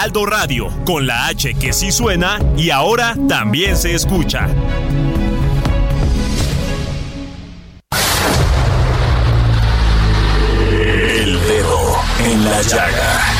Heraldo Radio, con la H que sí suena y ahora también se escucha. El dedo en la llaga.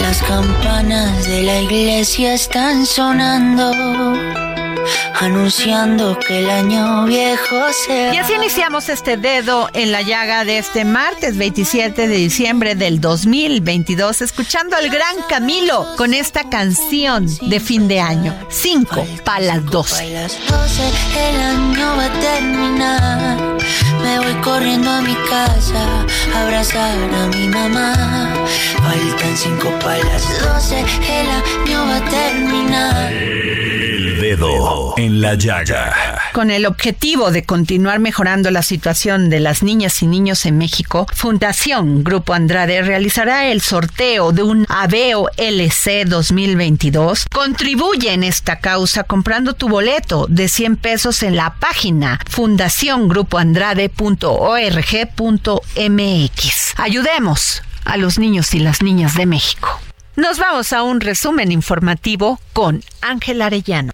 Las campanas de la iglesia están sonando, anunciando que el año viejo se. Y así iniciamos este dedo en la llaga de este martes 27 de diciembre del 2022, escuchando al gran Camilo con esta canción de fin de año. 5 para las 12. A las 12 el año va a terminar. Me voy corriendo a mi casa a abrazar a mi mamá. Faltan cinco para las 12, el año va a terminar. En la Llaga. Con el objetivo de continuar mejorando la situación de las niñas y niños en México, Fundación Grupo Andrade realizará el sorteo de un Aveo LC 2022. Contribuye en esta causa comprando tu boleto de 100 pesos en la página fundaciongrupoandrade.org.mx. Ayudemos a los niños y las niñas de México. Nos vamos a un resumen informativo con Ángel Arellano.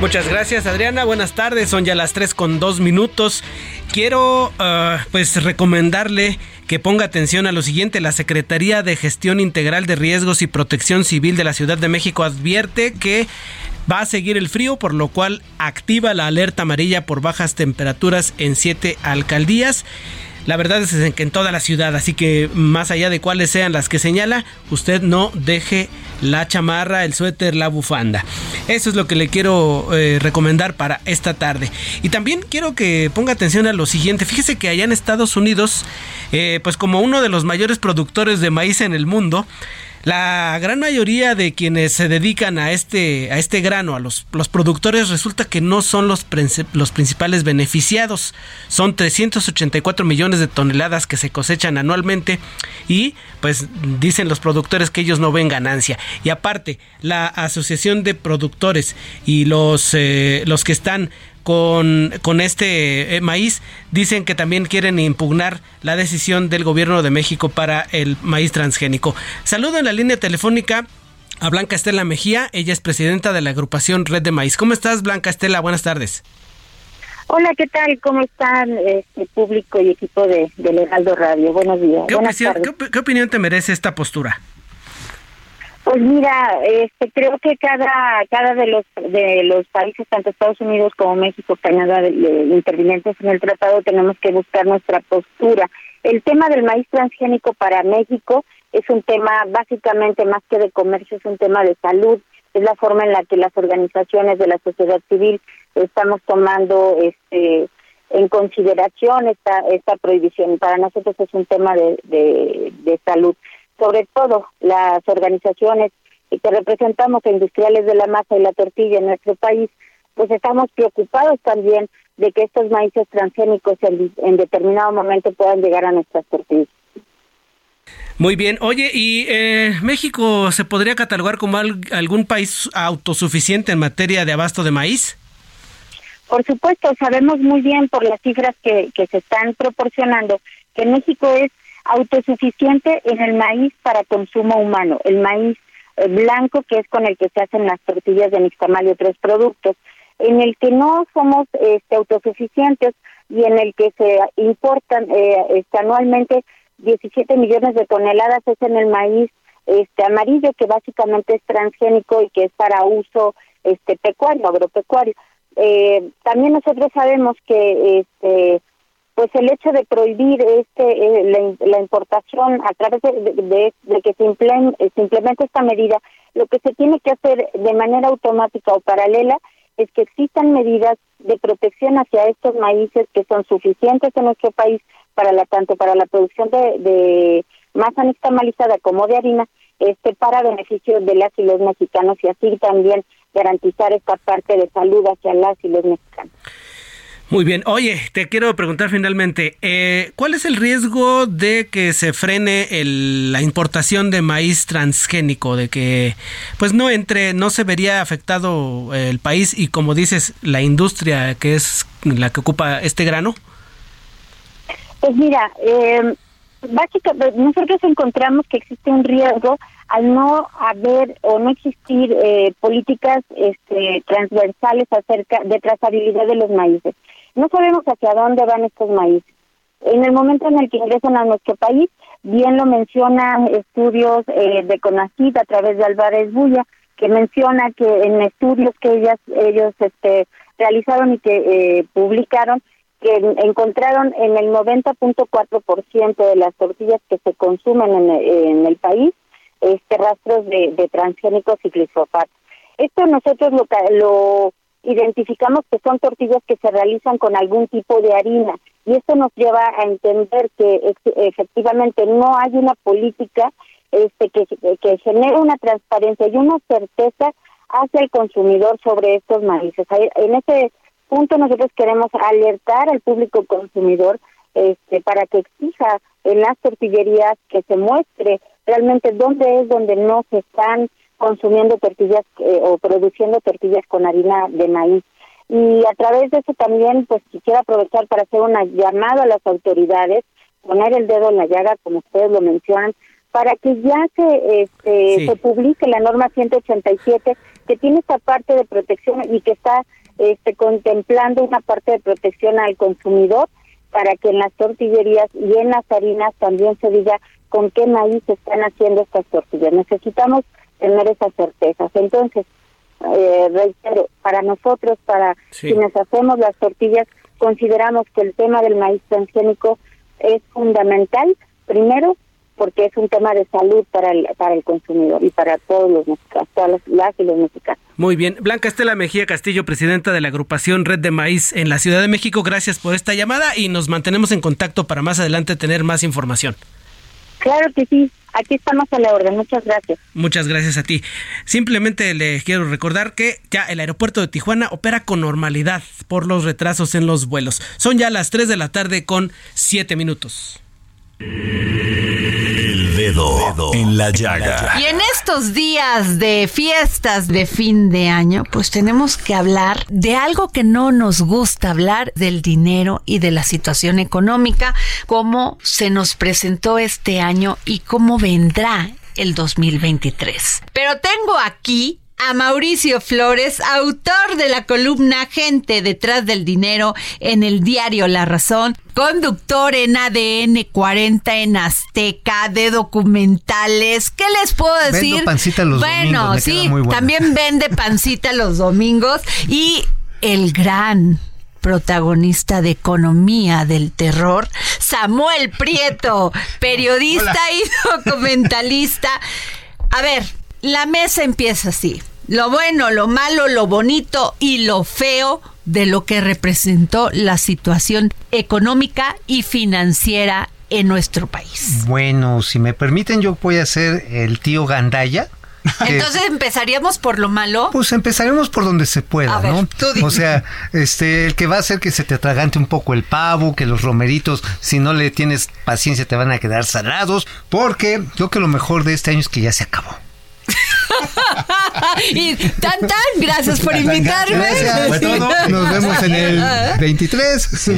Muchas gracias Adriana, buenas tardes, son ya las 3 con 2 minutos. Quiero uh, pues recomendarle que ponga atención a lo siguiente, la Secretaría de Gestión Integral de Riesgos y Protección Civil de la Ciudad de México advierte que va a seguir el frío, por lo cual activa la alerta amarilla por bajas temperaturas en siete alcaldías. La verdad es que en toda la ciudad, así que más allá de cuáles sean las que señala, usted no deje la chamarra, el suéter, la bufanda. Eso es lo que le quiero eh, recomendar para esta tarde. Y también quiero que ponga atención a lo siguiente. Fíjese que allá en Estados Unidos, eh, pues como uno de los mayores productores de maíz en el mundo, la gran mayoría de quienes se dedican a este, a este grano, a los, los productores, resulta que no son los, los principales beneficiados. Son 384 millones de toneladas que se cosechan anualmente y pues dicen los productores que ellos no ven ganancia. Y aparte, la Asociación de Productores y los, eh, los que están con, con este eh, maíz, dicen que también quieren impugnar la decisión del gobierno de México para el maíz transgénico. Saludo en la línea telefónica a Blanca Estela Mejía, ella es presidenta de la agrupación Red de Maíz. ¿Cómo estás, Blanca Estela? Buenas tardes. Hola, ¿qué tal? ¿Cómo están este público y equipo de, de Heraldo Radio? Buenos días. ¿Qué, Buenas opinión, tardes. ¿qué, qué opinión te merece esta postura? Pues mira, este, creo que cada cada de los de los países, tanto Estados Unidos como México, Canadá, de- de intervinientes en el tratado, tenemos que buscar nuestra postura. El tema del maíz transgénico para México es un tema básicamente más que de comercio, es un tema de salud. Es la forma en la que las organizaciones de la sociedad civil estamos tomando este en consideración esta esta prohibición. Para nosotros es un tema de, de, de salud. Sobre todo las organizaciones que representamos a industriales de la masa y la tortilla en nuestro país, pues estamos preocupados también de que estos maíces transgénicos en, en determinado momento puedan llegar a nuestras tortillas. Muy bien. Oye, ¿y eh, México se podría catalogar como al- algún país autosuficiente en materia de abasto de maíz? Por supuesto, sabemos muy bien por las cifras que, que se están proporcionando que México es autosuficiente en el maíz para consumo humano. El maíz eh, blanco, que es con el que se hacen las tortillas de nixtamal y otros productos, en el que no somos este, autosuficientes y en el que se importan eh, este, anualmente 17 millones de toneladas es en el maíz este amarillo que básicamente es transgénico y que es para uso este pecuario agropecuario eh, también nosotros sabemos que este pues el hecho de prohibir este eh, la, importación a través de, que se, se implemente esta medida lo que se tiene que hacer de manera automática o paralela es que existan medidas de protección hacia estos maíces que son suficientes en nuestro país para la tanto para la producción de, de masa nixtamalizada como de harina este para beneficio de las y los mexicanos y así también garantizar esta parte de salud hacia las y los mexicanos. Muy bien. Oye, te quiero preguntar finalmente, eh, ¿cuál es el riesgo de que se frene la importación de maíz transgénico, de que pues no entre, no se vería afectado el país y como dices, la industria que es la que ocupa este grano? Pues mira, eh, básicamente nosotros encontramos que existe un riesgo al no haber o no existir eh, políticas este, transversales acerca de trazabilidad de los maíces. No sabemos hacia dónde van estos maíces. En el momento en el que ingresan a nuestro país, bien lo mencionan estudios eh, de CONACYT a través de Álvarez Bulla, que menciona que en estudios que ellas ellos este realizaron y que eh, publicaron que encontraron en el 90.4% de las tortillas que se consumen en, el país este rastros de, transgénicos y glifosato. Esto nosotros lo, lo identificamos que son tortillas que se realizan con algún tipo de harina y esto nos lleva a entender que efectivamente no hay una política este que, que genere una transparencia y una certeza hacia el consumidor sobre estos maíces. En ese punto nosotros queremos alertar al público consumidor este, para que exija en las tortillerías que se muestre realmente dónde es donde no se están consumiendo tortillas eh, o produciendo tortillas con harina de maíz. Y a través de eso también, pues quisiera aprovechar para hacer una llamada a las autoridades, poner el dedo en la llaga, como ustedes lo mencionan, para que ya se, este, se publique la norma 187, que tiene esta parte de protección y que está este, contemplando una parte de protección al consumidor para que en las tortillerías y en las harinas también se diga con qué maíz se están haciendo estas tortillas. Necesitamos tener esas certezas. Entonces, eh, reitero, para nosotros, para quienes hacemos las tortillas, consideramos que el tema del maíz transgénico es fundamental, primero, porque es un tema de salud para el, para el consumidor y para todos los mexicanos, todas las, y los mexicanos. Muy bien. Blanca Estela Mejía Castillo, presidenta de la agrupación Red de Maíz en la Ciudad de México, gracias por esta llamada y nos mantenemos en contacto para más adelante tener más información. Claro que sí. Aquí estamos a la orden. Muchas gracias. Muchas gracias a ti. Simplemente le quiero recordar que ya el aeropuerto de Tijuana opera con normalidad por los retrasos en los vuelos. Son ya las 3 de la tarde con 7 minutos. En la llaga. Y en estos días de fiestas de fin de año, pues tenemos que hablar de algo que no nos gusta hablar, del dinero y de la situación económica, cómo se nos presentó este año y cómo vendrá el 2023. Pero tengo aquí a Mauricio Flores, autor de la columna Gente detrás del dinero en el diario La Razón, conductor en ADN 40 en Azteca de documentales. ¿Qué les puedo decir? Vendo pancita los bueno, domingos, sí, también vende pancita los domingos y el gran protagonista de Economía del Terror, Samuel Prieto, periodista y documentalista. A ver, la mesa empieza así. Lo bueno, lo malo, lo bonito y lo feo de lo que representó la situación económica y financiera en nuestro país. Bueno, si me permiten, yo voy a ser el tío Gandaya. Entonces empezaríamos por lo malo. Pues empezaremos por donde se pueda, ¿no? o sea, este, el que va a hacer que se te atragante un poco el pavo, que los romeritos, si no le tienes paciencia, te van a quedar salados, porque yo creo que lo mejor de este año es que ya se acabó. y tan tan, gracias por invitarme. Nos vemos en el 23.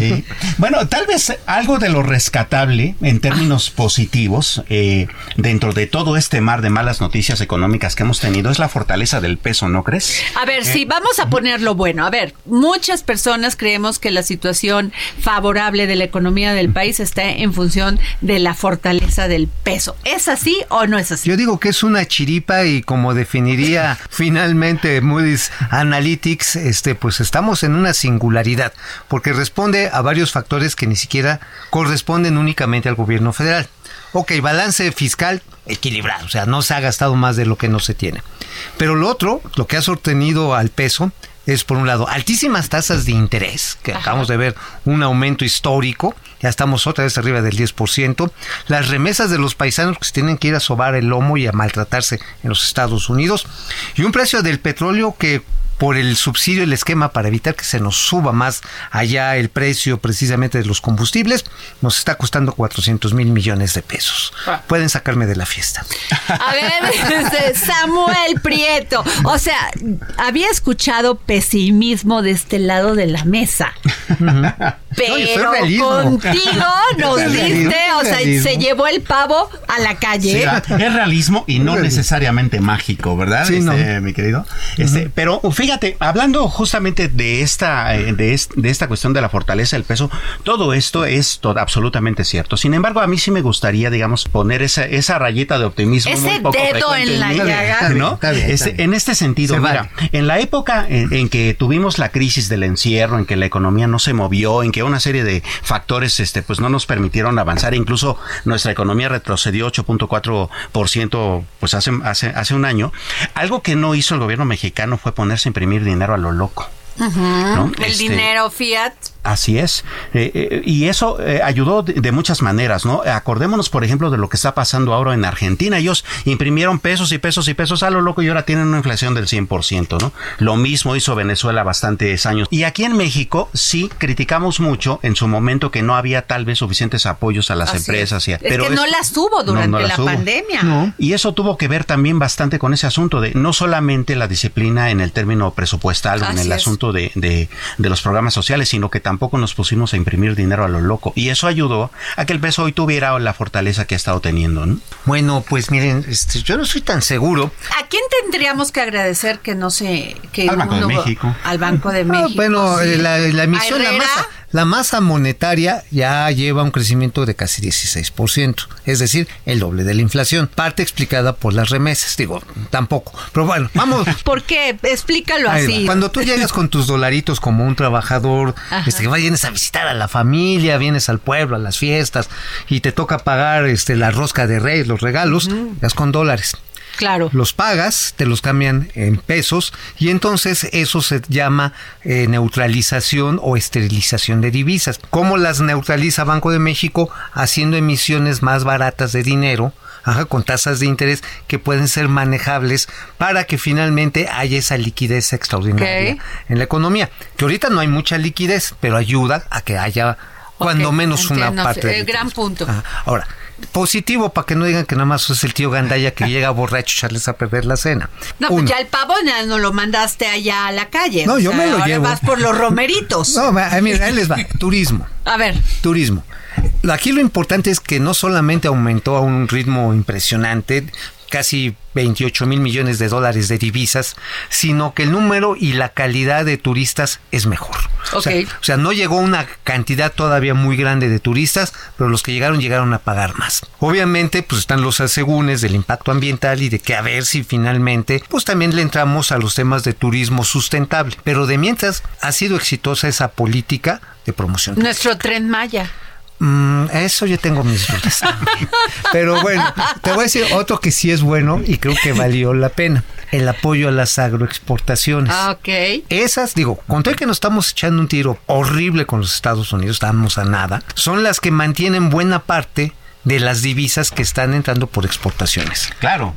Bueno, tal vez algo de lo rescatable en términos positivos eh, dentro de todo este mar de malas noticias económicas que hemos tenido es la fortaleza del peso, ¿no crees? A ver, sí, vamos a ponerlo bueno. A ver, muchas personas creemos que la situación favorable de la economía del país está en función de la fortaleza del peso. ¿Es así o no es así? Yo digo que es una chiripa y como definiría finalmente Moody's Analytics, este, pues estamos en una singularidad, porque responde a varios factores que ni siquiera corresponden únicamente al gobierno federal. Ok, balance fiscal equilibrado, o sea, no se ha gastado más de lo que no se tiene. Pero lo otro, lo que ha sostenido al peso, es por un lado altísimas tasas de interés, que acabamos de ver un aumento histórico, ya estamos otra vez arriba del 10%, las remesas de los paisanos que se tienen que ir a sobar el lomo y a maltratarse en los Estados Unidos, y un precio del petróleo que por el subsidio, el esquema para evitar que se nos suba más allá el precio precisamente de los combustibles, nos está costando 400 mil millones de pesos. Ah. Pueden sacarme de la fiesta. A ver, este, Samuel Prieto, o sea, había escuchado pesimismo de este lado de la mesa. Pero contigo nos diste, o sea, se llevó el pavo a la calle. es realismo y no necesariamente mágico, ¿verdad? Sí, este, mi querido. Este, pero fíjate hablando justamente de esta, eh, de, esta cuestión de la fortaleza del peso, todo esto es todo, absolutamente cierto. Sin embargo, a mí sí me gustaría, digamos, poner esa, esa rayita de optimismo. Ese dedo en la llaga. ¿no? Este, en este sentido, mira, en la época en, que tuvimos la crisis del encierro, en que la economía no se movió, en que una serie de factores este, pues no nos permitieron avanzar, incluso nuestra economía retrocedió 8.4% pues hace, hace, hace un año, algo que no hizo el gobierno mexicano fue ponerse en imprimir dinero a lo loco. El este, dinero fiat Así es. Eh, eh, y eso eh, ayudó de, muchas maneras, ¿no? Acordémonos, por ejemplo, de lo que está pasando ahora en Argentina. Ellos imprimieron pesos y pesos y pesos a lo loco y ahora tienen una inflación del 100%, ¿no? Lo mismo hizo Venezuela bastantes años. Y aquí en México sí criticamos mucho en su momento que no había tal vez suficientes apoyos a las empresas. Es. pero que no las tuvo durante la pandemia. Y eso tuvo que ver también bastante con ese asunto de no solamente la disciplina en el término presupuestal o en el asunto de, de, de los programas sociales, sino que también tampoco nos pusimos a imprimir dinero a lo loco. Y eso ayudó a que el peso hoy tuviera la fortaleza que ha estado teniendo. ¿no? Bueno, pues miren, este, yo no soy tan seguro. ¿A quién tendríamos que agradecer que no se... Que al Banco de México. Al Banco de ah, México. bueno, la, emisión, la masa la masa monetaria ya lleva un crecimiento de casi 16%, es decir, el doble de la inflación, parte explicada por las remesas, digo, tampoco, pero bueno, vamos. ¿Por qué? Explícalo así. Cuando tú llegas con tus dolaritos como un trabajador, este, que vienes a visitar a la familia, vienes al pueblo, a las fiestas, y te toca pagar este, la rosca de reyes, los regalos, uh con dólares. Claro. Los pagas, te los cambian en pesos y entonces eso se llama eh, neutralización o esterilización de divisas. ¿Cómo las neutraliza Banco de México? Haciendo emisiones más baratas de dinero. con tasas de interés que pueden ser manejables para que finalmente haya esa liquidez extraordinaria en la economía. Que ahorita no hay mucha liquidez, pero ayuda a que haya cuando menos una parte. El gran punto. Ahora, positivo para que no digan que nada más es el tío Gandaya que llega borracho a echarles a perder la cena. No, pues ya el pavo ya no lo mandaste allá a la calle. No, yo me lo llevo. vas por los romeritos. No, mira, ahí les va. Turismo. A ver. Turismo. Aquí lo importante es que no solamente aumentó a un ritmo impresionante, casi 28 mil millones de dólares de divisas, sino que el número y la calidad de turistas es mejor. O, sea, no llegó una cantidad todavía muy grande de turistas, pero los que llegaron llegaron a pagar más. Obviamente, pues están los asegúnes del impacto ambiental y de que a ver si finalmente, pues también le entramos a los temas de turismo sustentable. Pero de mientras ha sido exitosa esa política de promoción. Nuestro tren Maya. Mm, eso yo tengo mis dudas. Pero bueno, te voy a decir otro que sí es bueno y creo que valió la pena. El apoyo a las agroexportaciones. Ah, ok. Esas, digo, con todo que nos estamos echando un tiro horrible con los Estados Unidos, estamos a nada, son las que mantienen buena parte de las divisas que están entrando por exportaciones. Claro.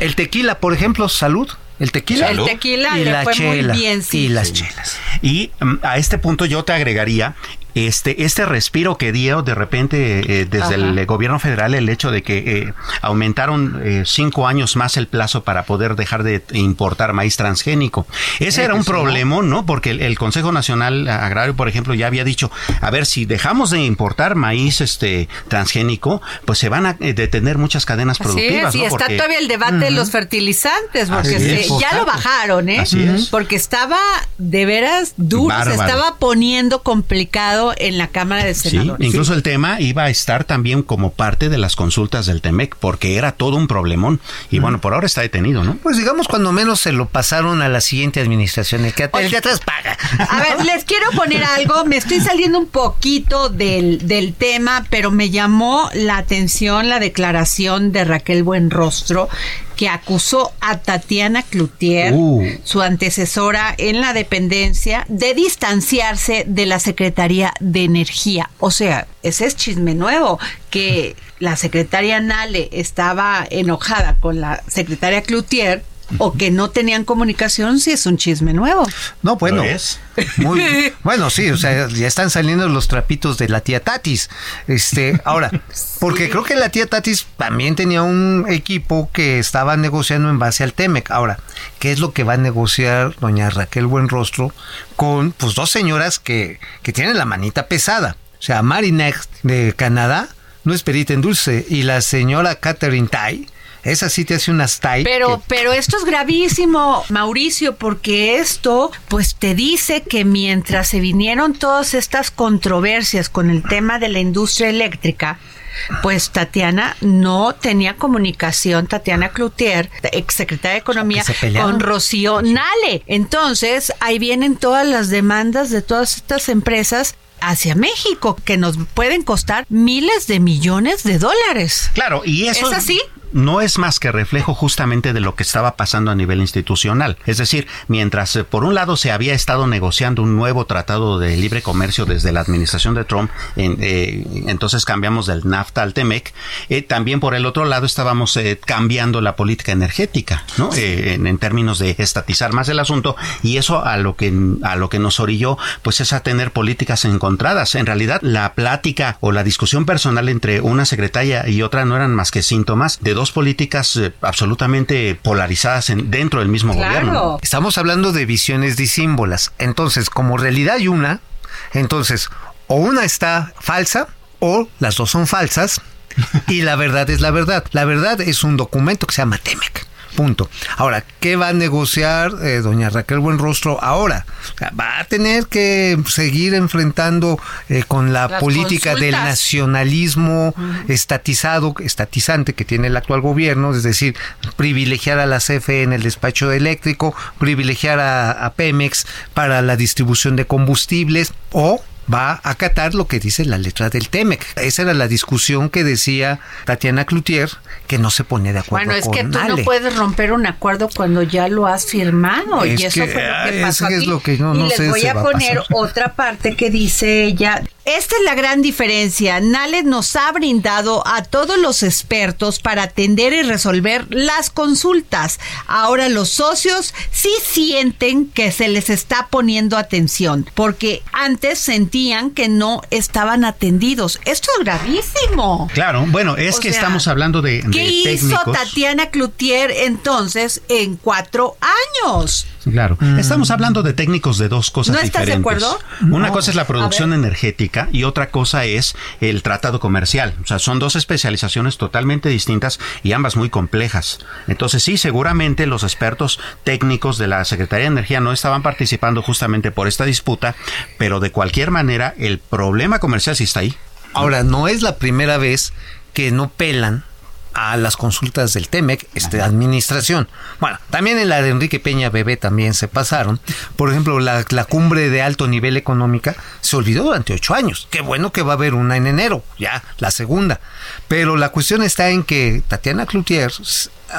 El tequila, por ejemplo, salud. El tequila. El tequila y la chela. y las chelas. Y mm, a este punto yo te agregaría este, este respiro que dio de repente eh, desde el gobierno federal el hecho de que eh, aumentaron eh, cinco años más el plazo para poder dejar de importar maíz transgénico. Ese era un problema, ¿no? Porque el, Consejo Nacional Agrario, por ejemplo, ya había dicho, a ver, si dejamos de importar maíz este transgénico, pues se van a detener muchas cadenas productivas. Sí, está todavía el debate de los fertilizantes, porque ya lo bajaron, ¿eh? Porque estaba de veras duro, se estaba poniendo complicado en la Cámara de Senadores. incluso el tema iba a estar también como parte de las consultas del TEMEC, porque era todo un problemón. Y bueno, por ahora está detenido, ¿no? Pues digamos, cuando menos se lo pasaron a la siguiente administración, el que, atrás paga. A ver, les quiero poner algo, me estoy saliendo un poquito del, del tema, pero me llamó la atención la declaración de Raquel Buenrostro, que acusó a Tatiana Cloutier, uh. su antecesora en la dependencia, de distanciarse de la Secretaría de Energía. O sea, ese es chisme nuevo, que la secretaria Nale estaba enojada con la secretaria Cloutier o que no tenían comunicación si es un chisme nuevo. No, bueno. Es? Muy, bueno, sí, o sea, ya están saliendo los trapitos de la tía Tatis. Este, ahora, porque creo que la tía Tatis también tenía un equipo que estaba negociando en base al Temec. Ahora, ¿qué es lo que va a negociar doña Raquel Buenrostro con pues dos señoras que, que tienen la manita pesada? O sea, Mari Next de Canadá no es perita en dulce y la señora Catherine Tai esa sí te hace unas tight. Pero, pero esto es gravísimo, Mauricio, porque esto, pues te dice que mientras se vinieron todas estas controversias con el tema de la industria eléctrica, pues Tatiana no tenía comunicación, Tatiana Cloutier, exsecretaria de Economía, con Rocío Nale. Entonces, ahí vienen todas las demandas de todas estas empresas hacia México, que nos pueden costar miles de millones de dólares. Claro, y eso... ¿Es así? No es más que reflejo justamente de lo que estaba pasando a nivel institucional. Es decir, mientras eh, por un lado se había estado negociando un nuevo tratado de libre comercio desde la administración de Trump, eh, entonces cambiamos del NAFTA al TEMEC, eh, también por el otro lado estábamos cambiando la política energética, ¿no? En, términos de estatizar más el asunto y eso a lo que a lo que nos orilló, pues es a tener políticas encontradas. En realidad, la plática o la discusión personal entre una secretaria y otra no eran más que síntomas de dos políticas eh, absolutamente polarizadas en, dentro del mismo gobierno. Estamos hablando de visiones disímbolas. Entonces, como realidad hay una, entonces, o una está falsa o las dos son falsas y la verdad es la verdad. La verdad es un documento que se llama TEMEC. Punto. Ahora, ¿qué va a negociar eh, doña Raquel Buenrostro ahora? Va a tener que seguir enfrentando eh, con la política del nacionalismo estatizado, estatizante que tiene el actual gobierno, es decir, privilegiar a la CFE en el despacho eléctrico, privilegiar a Pemex para la distribución de combustibles o va a acatar lo que dice la letra del TEMEC. Esa era la discusión que decía Tatiana Cloutier, que no se pone de acuerdo Bueno, es que tú no puedes romper un acuerdo cuando ya lo has firmado. y eso fue lo que pasó Es lo que no, y les voy a poner otra parte que dice ella, esta es la gran diferencia. Nale nos ha brindado a todos los expertos para atender y resolver las consultas. Ahora los socios sí sienten que se les está poniendo atención, porque antes sentían que no estaban atendidos. Esto es gravísimo. Claro, bueno, es que estamos hablando de, ¿Qué hizo Tatiana Cloutier entonces en cuatro años? Claro. Mm. Estamos hablando de técnicos de dos cosas ¿No estás de acuerdo? Una cosa es la producción energética y otra cosa es el tratado comercial. O sea, son dos especializaciones totalmente distintas y ambas muy complejas. Entonces, sí, seguramente los expertos técnicos de la Secretaría de Energía no estaban participando justamente por esta disputa, pero de cualquier manera, el problema comercial sí está ahí. Ahora, no es la primera vez que no pelan a las consultas del TEMEC, este, administración. Bueno, también en la de Enrique Peña Bebé también se pasaron. Por ejemplo, la, la, cumbre de alto nivel económica se olvidó durante ocho años. Qué bueno que va a haber una en enero, ya, la segunda. Pero la cuestión está en que Tatiana Cloutier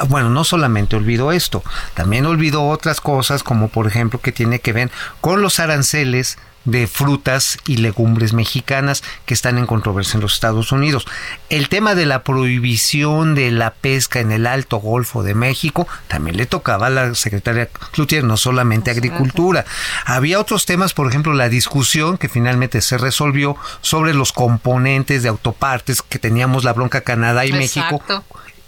bueno, no solamente olvidó esto, también olvidó otras cosas como por ejemplo que tiene que ver con los aranceles de frutas y legumbres mexicanas que están en controversia en los Estados Unidos. El tema de la prohibición de la pesca en el Alto Golfo de México también le tocaba a la secretaria Cloutier, no solamente agricultura. Había otros temas, por ejemplo, la discusión que finalmente se resolvió sobre los componentes de autopartes que teníamos la bronca Canadá y México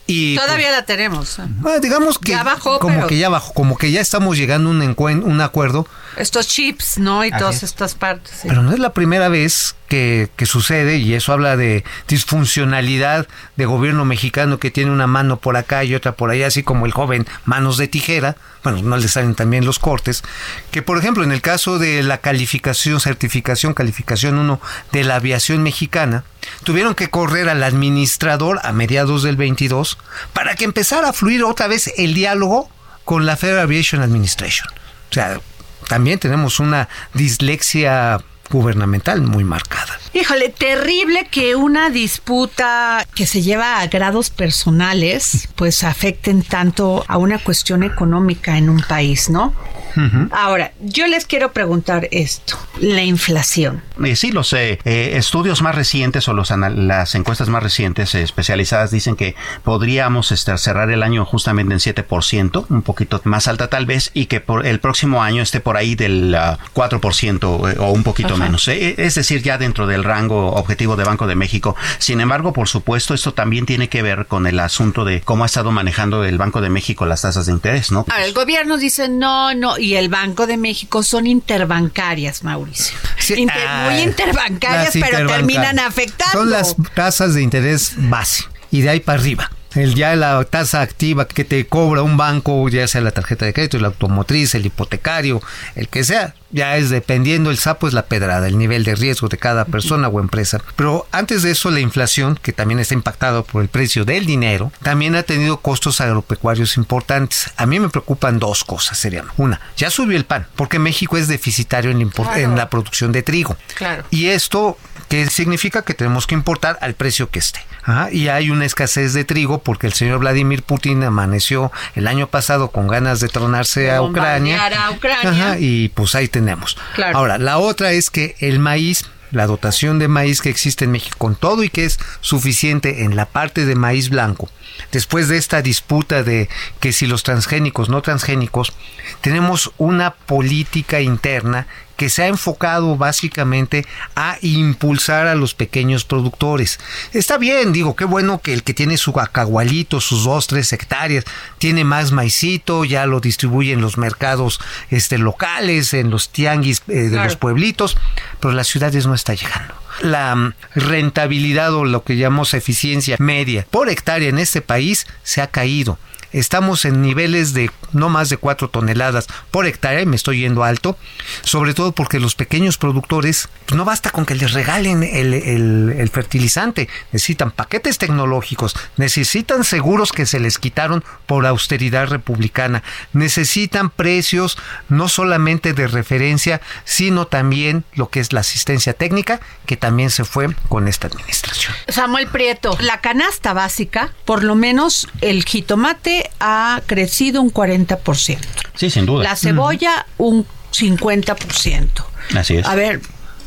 y Todavía la tenemos. digamos que como que ya bajó, como que ya estamos llegando a un, un acuerdo. Estos chips, ¿no? Y todas estas partes. Pero no es la primera vez que, que, sucede y eso habla de disfuncionalidad de gobierno mexicano que tiene una mano por acá y otra por allá, así como el joven manos de tijera. Bueno, no le salen también los cortes. Que por ejemplo en el caso de la calificación, certificación, calificación 1 de la aviación mexicana, tuvieron que correr al administrador a mediados del 22 para que empezara a fluir otra vez el diálogo con la Federal Aviation Administration. O sea, también tenemos una dislexia gubernamental muy marcada. Híjole, terrible que una disputa que se lleva a grados personales, pues afecten tanto a una cuestión económica en un país, ¿no? Ahora, yo les quiero preguntar esto, la inflación. Eh, sí, los eh, eh, estudios más recientes o los las encuestas más recientes especializadas dicen que podríamos este, cerrar el año justamente en 7%, un poquito más alta tal vez, y que por el próximo año esté por ahí del 4% o un poquito menos. Es decir, ya dentro del rango objetivo de Banco de México. Sin embargo, por supuesto, esto también tiene que ver con el asunto de cómo ha estado manejando el Banco de México las tasas de interés, ¿no? el gobierno dice no, no, y el Banco de México son interbancarias, Mauricio. muy ah, interbancarias, pero terminan afectando. Son las tasas de interés base y de ahí para arriba el ya la tasa activa que te cobra un banco, ya sea la tarjeta de crédito, la automotriz, el hipotecario, el que sea, ya es dependiendo el sapo es la pedrada, el nivel de riesgo de cada persona o empresa. Pero antes de eso la inflación, que también está impactada por el precio del dinero, también ha tenido costos agropecuarios importantes. A mí me preocupan dos cosas, serían. Una, ya subió el pan, porque México es deficitario en la, en la producción de trigo. Claro. Y esto que significa que tenemos que importar al precio que esté. y hay una escasez de trigo porque el señor Vladimir Putin amaneció el año pasado con ganas de tronarse a Ucrania. y pues ahí tenemos. Ahora, la otra es que el maíz la dotación de maíz que existe en México, con todo y que es suficiente en la parte de maíz blanco, después de esta disputa de que si los transgénicos, no transgénicos, tenemos una política interna que se ha enfocado básicamente a impulsar a los pequeños productores. Está bien, digo, qué bueno que el que tiene su acagualito, sus dos, tres hectáreas, tiene más maicito, ya lo distribuye en los mercados este, locales, en los tianguis eh, de los pueblitos, pero las ciudades no está llegando. La mm, rentabilidad o lo que llamamos eficiencia media por hectárea en este país se ha caído estamos en niveles de no más de 4 toneladas por hectárea, y me estoy yendo alto, sobre todo porque los pequeños productores pues, no basta con que les regalen el, el, fertilizante, necesitan paquetes tecnológicos, necesitan seguros que se les quitaron por austeridad republicana, necesitan precios no solamente de referencia, sino también lo que es la asistencia técnica, que también se fue con esta administración. Samuel Prieto, la canasta básica, por lo menos el jitomate ha crecido un 40%. Sí, sin duda. La cebolla un 50%. Así es. A ver,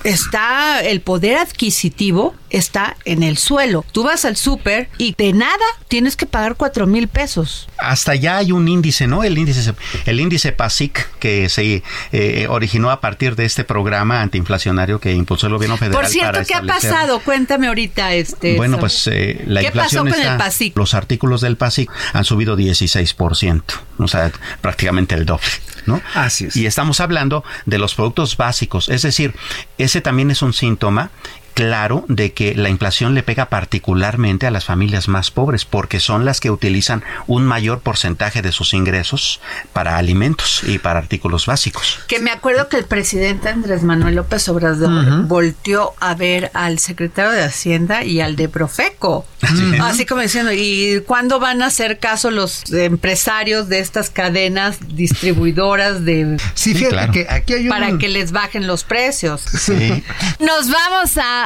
está el poder adquisitivo está en el suelo. Tú vas al súper y de nada tienes que pagar cuatro mil pesos. Hasta ya hay un índice, ¿no? El índice, el índice PASIC que se eh, originó a partir de este programa antiinflacionario que impulsó el gobierno federal. Por cierto, ¿qué ha pasado? Cuéntame ahorita. este. Bueno, pues eh, la ¿Qué inflación pasó con el PASIC? Los artículos del PASIC han subido 16%, o sea, prácticamente el doble. ¿no? Así es. Y estamos hablando de los productos básicos, es decir, ese también es un síntoma claro de que la inflación le pega particularmente a las familias más pobres porque son las que utilizan un mayor porcentaje de sus ingresos para alimentos y para artículos básicos. Que me acuerdo que el presidente Andrés Manuel López Obrador volteó a ver al secretario de Hacienda y al de Profeco. Así como diciendo, ¿y cuándo van a hacer caso los empresarios de estas cadenas distribuidoras de... Sí, fíjate que aquí hay un... Para que les bajen los precios. Sí. Nos vamos a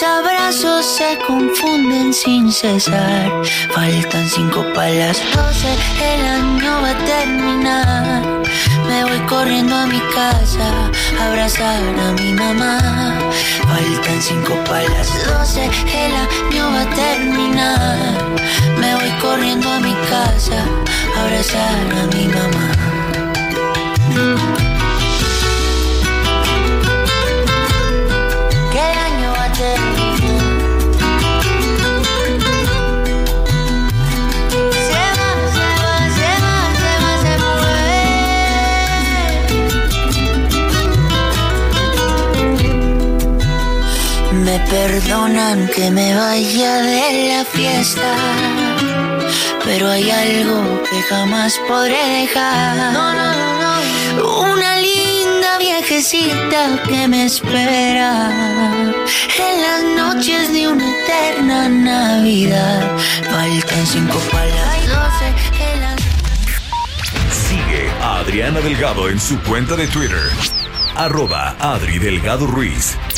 ya. se confunden sin cesar. Faltan cinco para las doce, el año va a terminar. Me voy corriendo a mi casa, abrazar a mi mamá. Faltan cinco para las doce, el año va a terminar. Me voy corriendo a mi casa, abrazar a mi mamá. Perdonan que me vaya de la fiesta, pero hay algo que jamás podré dejar. Una linda viejecita que me espera en las noches de una eterna Navidad. Faltan cinco para las doce. en las- Sigue a Adriana Delgado en su cuenta de Twitter. Arroba Adri Delgado Ruiz.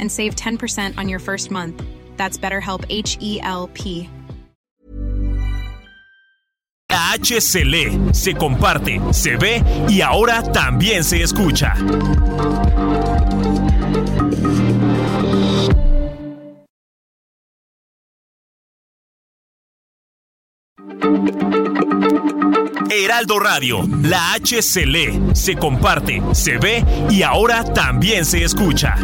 and save 10% on your first month. That's BetterHelp H E L P. La H se comparte, se ve y ahora también se escucha. Heraldo Radio, la H se lee, se comparte, se ve y ahora también se escucha.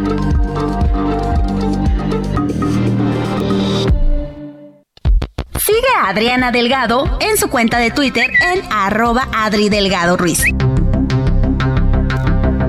Sigue a Adriana Delgado en su cuenta de Twitter en arroba Adri Delgado Ruiz.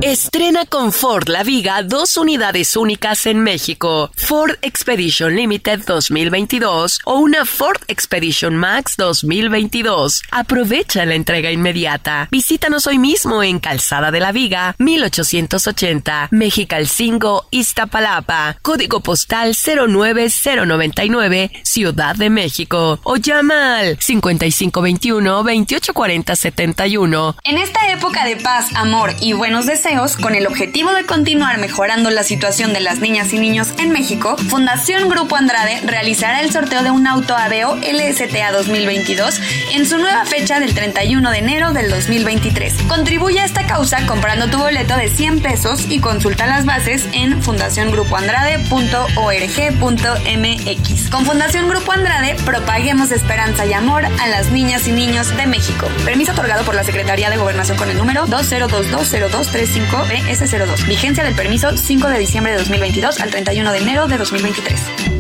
Estrena con Ford La Viga dos unidades únicas en México, Ford Expedition Limited 2022 o una Ford Expedition Max 2022. Aprovecha la entrega inmediata. Visítanos hoy mismo en Calzada de la Viga, 1880, Mexicalcingo, Iztapalapa, código postal 09099, Ciudad de México o llama al 5521 2840 71. En esta época de paz, amor y buenos deseos, con el objetivo de continuar mejorando la situación de las niñas y niños en México, Fundación Grupo Andrade realizará el sorteo de un auto Aveo LSTA 2022 en su nueva fecha del 31 de enero del 2023. Contribuye a esta causa comprando tu boleto de 100 pesos y consulta las bases en fundaciongrupoandrade.org.mx. Con Fundación Grupo Andrade, propaguemos esperanza y amor a las niñas y niños de México. Permiso otorgado por la Secretaría de Gobernación con el número 20220235 BS02. Vigencia del permiso 5 de diciembre de 2022 al 31 de enero de 2023.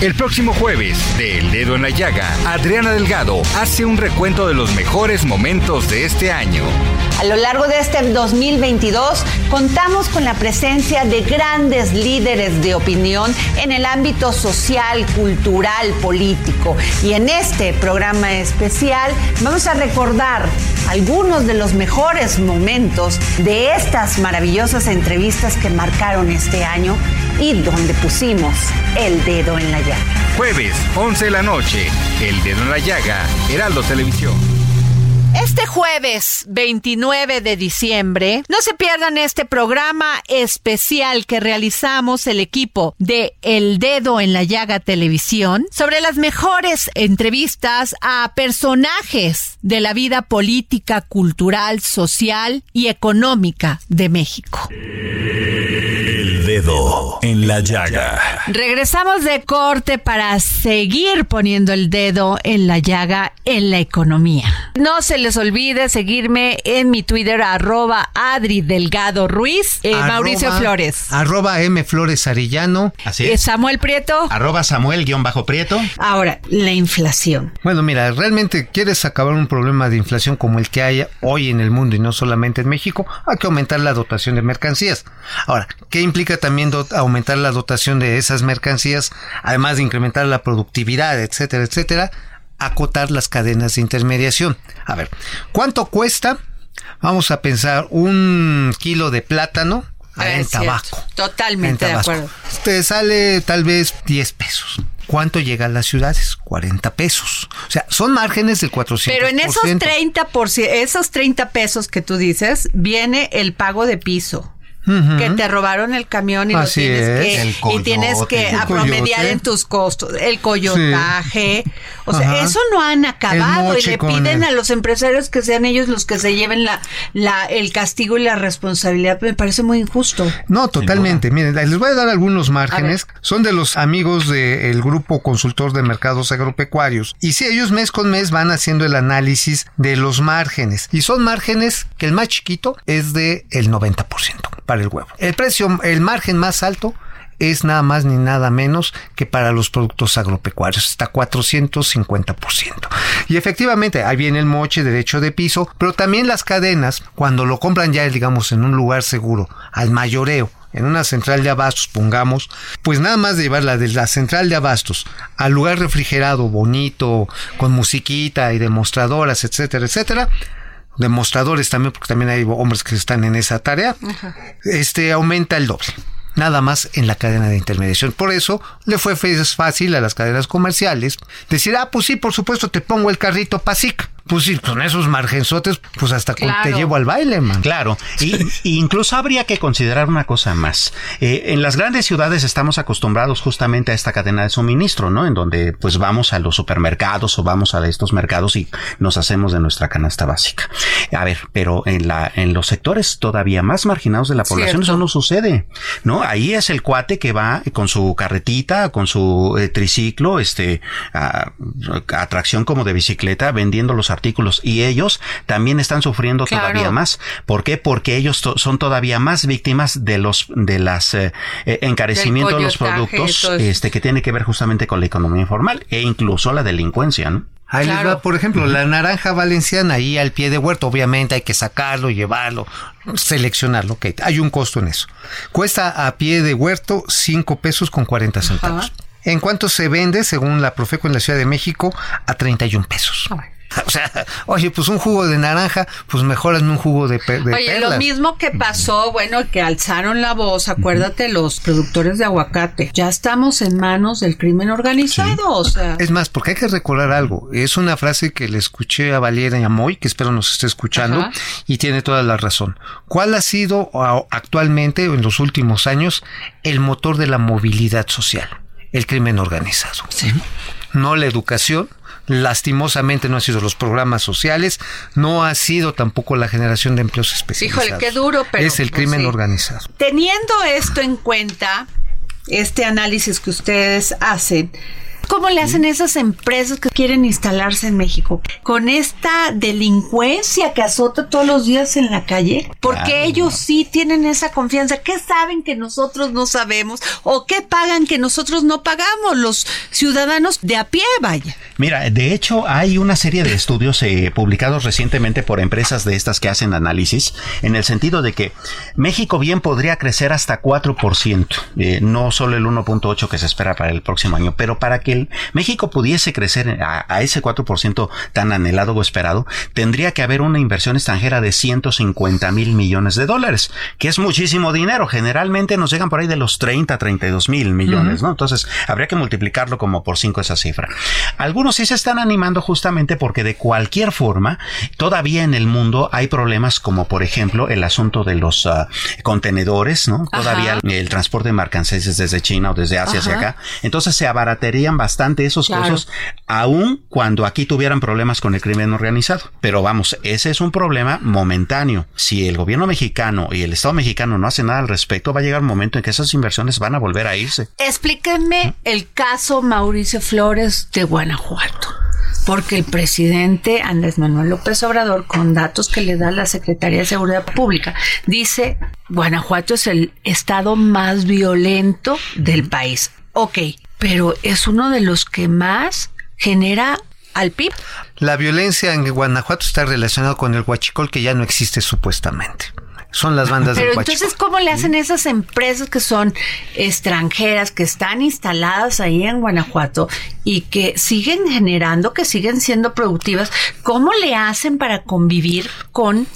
El próximo jueves, de El Dedo en la Llaga, Adriana Delgado hace un recuento de los mejores momentos de este año. A lo largo de este 2022 contamos con la presencia de grandes líderes de opinión en el ámbito social, cultural, político. Y en este programa especial vamos a recordar algunos de los mejores momentos de estas maravillosas entrevistas que marcaron este año y donde pusimos el dedo en la llaga. Jueves, 11 de la noche, El Dedo en la Llaga, Heraldo Televisión. Este jueves 29 de diciembre, no se pierdan este programa especial que realizamos el equipo de El Dedo en la Llaga Televisión sobre las mejores entrevistas a personajes de la vida política, cultural, social y económica de México. Dedo en la llaga. Regresamos de corte para seguir poniendo el dedo en la llaga en la economía. No se les olvide seguirme en mi Twitter arroba Adri Delgado Ruiz, eh, Mauricio Flores. Arroba M Flores Arillano. Así Eh, es. Samuel Prieto. Arroba Samuel-Prieto. Ahora, la inflación. Bueno, mira, realmente quieres acabar un problema de inflación como el que hay hoy en el mundo y no solamente en México, hay que aumentar la dotación de mercancías. Ahora, ¿qué implica también do- aumentar la dotación de esas mercancías, además de incrementar la productividad, etcétera, etcétera? Acotar las cadenas de intermediación. A ver, ¿cuánto cuesta? Vamos a pensar un kilo de plátano Ah, en tabaco. Totalmente En de acuerdo. Te sale tal vez 10 pesos. ¿Cuánto llega a las ciudades? 40 pesos. O sea, son márgenes del 400%. Pero en esos 30 por ci- esos 30 pesos que tú dices, viene el pago de piso. Que te robaron el camión y lo Así tienes es. que El y tienes coyote. que El apromediar coyote. en tus costos, el coyotaje, o sea, Ajá. eso no han acabado y le piden el- a los empresarios que sean ellos los que se lleven la, la el castigo y la responsabilidad, me parece muy injusto. No, totalmente. Miren, les voy a dar algunos márgenes. Son de los amigos del grupo consultor de mercados agropecuarios. Y sí, ellos mes con mes van haciendo el análisis de los márgenes. Y son márgenes que el más chiquito es de el 90% para el huevo. El precio, el margen más alto es nada más ni nada menos que para los productos agropecuarios, hasta 450%. Y efectivamente, ahí viene el moche, derecho de piso, pero también las cadenas, cuando lo compran ya, digamos, en un lugar seguro, al mayoreo, en una central de abastos, pongamos, pues nada más de llevarla de la central de abastos al lugar refrigerado, bonito, con musiquita y demostradoras, etcétera, etcétera, demostradores también, porque también hay hombres que están en esa tarea, este aumenta el doble. Nada más en la cadena de intermediación. Por eso le fue fácil a las cadenas comerciales decir, ah, pues sí, por supuesto, te pongo el carrito PASIC. Pues sí, con esos margenzotes, pues hasta te llevo al baile, man. Claro, y, y incluso habría que considerar una cosa más. Eh, en las grandes ciudades estamos acostumbrados justamente a esta cadena de suministro, ¿no? En donde pues vamos a los supermercados o vamos a estos mercados y nos hacemos de nuestra canasta básica. A ver, pero en la en los sectores todavía más marginados de la población Cierto. eso no sucede, ¿no? Ahí es el cuate que va con su carretita, con su eh, triciclo, este, a, a tracción como de bicicleta, vendiendo los artículos y ellos también están sufriendo Claro. todavía más. ¿Por qué? Porque ellos to- son todavía más víctimas de los de las eh, eh, encarecimiento de los productos, este, que tiene que ver justamente con la economía informal e incluso la delincuencia, ¿no? Ahí les va, por ejemplo, la naranja valenciana ahí al pie de huerto, obviamente hay que sacarlo, llevarlo, seleccionarlo, ok, hay un costo en eso. Cuesta a pie de huerto 5 pesos con 40 centavos. ¿En cuánto se vende, según la Profeco en la Ciudad de México? A 31 pesos. O sea, oye, pues un jugo de naranja, pues mejor hazme un jugo de, pe- de Oye, perlas. lo mismo que pasó, bueno, que alzaron la voz, acuérdate, los productores de aguacate. Ya estamos en manos del crimen organizado, o sea. Es más, porque hay que recordar algo. Es una frase que le escuché a Valeria Amoy, que espero nos esté escuchando, Ajá. y tiene toda la razón. ¿Cuál ha sido actualmente, en los últimos años, el motor de la movilidad social? El crimen organizado. No la educación. Lastimosamente no ha sido los programas sociales, no ha sido tampoco la generación de empleos especializados. Híjole, qué duro, pero. Es el pues, crimen sí. organizado. Teniendo esto en cuenta, este análisis que ustedes hacen, ¿cómo le hacen esas empresas que quieren instalarse en México? Con esta delincuencia que azota todos los días en la calle, porque Claro. ellos sí tienen esa confianza. ¿Qué saben que nosotros no sabemos? ¿O qué pagan que nosotros no pagamos? Los ciudadanos de a pie, vaya. Mira, de hecho hay una serie de estudios eh, publicados recientemente por empresas de estas que hacen análisis, en el sentido de que México bien podría crecer hasta 4%, eh, no solo el 1.8 que se espera para el próximo año, pero para que México pudiese crecer a, a ese 4% tan anhelado o esperado, tendría que haber una inversión extranjera de 150 mil millones de dólares, que es muchísimo dinero. Generalmente nos llegan por ahí de los 30, 32 mil millones. ¿no? Entonces, habría que multiplicarlo como por 5 esa cifra. Algunos sí se están animando justamente porque de cualquier forma, todavía en el mundo hay problemas como por ejemplo el asunto de los ah, contenedores, ¿no? Ajá. Todavía el, transporte de mercancías desde China o desde Asia hacia acá. Entonces se abaratarían bastante esos casos, aun cuando aquí tuvieran problemas con el crimen organizado. Pero vamos, ese es un problema momentáneo. Si el gobierno mexicano y el Estado mexicano no hacen nada al respecto, va a llegar un momento en que esas inversiones van a volver a irse. Explíquenme el caso Mauricio Flores de Guanajuato porque el presidente Andrés Manuel López Obrador, con datos que le da la Secretaría de Seguridad Pública, dice, Guanajuato es el estado más violento del país. Ok, pero es uno de los que más genera al PIB. La violencia en Guanajuato está relacionada con el huachicol que ya no existe supuestamente son las bandas Pero entonces, ¿cómo le hacen esas empresas que son extranjeras, que están instaladas ahí en Guanajuato y que siguen generando, que siguen siendo productivas? ¿Cómo le hacen para convivir con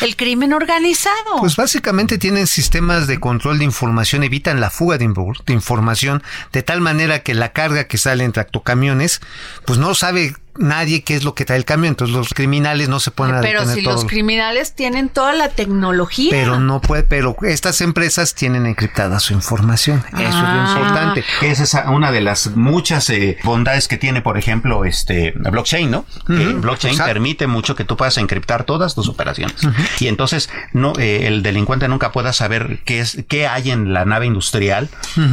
el crimen organizado. Pues básicamente tienen sistemas de control de información, evitan la fuga de, información, de tal manera que la carga que sale en tractocamiones, pues no sabe nadie qué es lo que trae el camión. Entonces los criminales no se ponen a Pero si los criminales tienen toda la tecnología. Pero no puede, pero estas empresas tienen encriptada su información. Eso es lo ah. importante. Esa es una de las muchas eh, bondades que tiene, por ejemplo, este blockchain, ¿no? blockchain permite mucho que tú puedas encriptar todas tus operaciones. Y entonces no eh, el delincuente nunca pueda saber qué es qué hay en la nave industrial,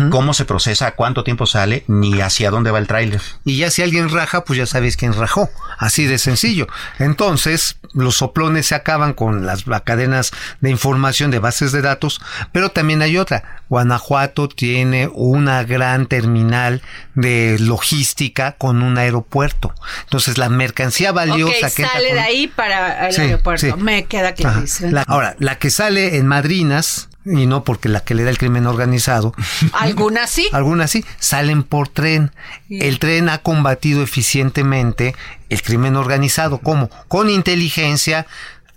cómo se procesa, cuánto tiempo sale, ni hacia dónde va el tráiler. Y ya si alguien raja, pues ya sabes quién rajó, así de sencillo. Entonces, los soplones se acaban con las, cadenas de información de bases de datos, pero también hay otra. Guanajuato tiene una gran terminal de logística con un aeropuerto. Entonces, la mercancía valiosa que sale de ahí para el aeropuerto. Me queda claro. ahora, la que sale en Madrinas y no porque la que le da el crimen organizado. Algunas sí. Algunas sí, salen por tren. El tren ha combatido eficientemente el crimen organizado. ¿Cómo? Con inteligencia.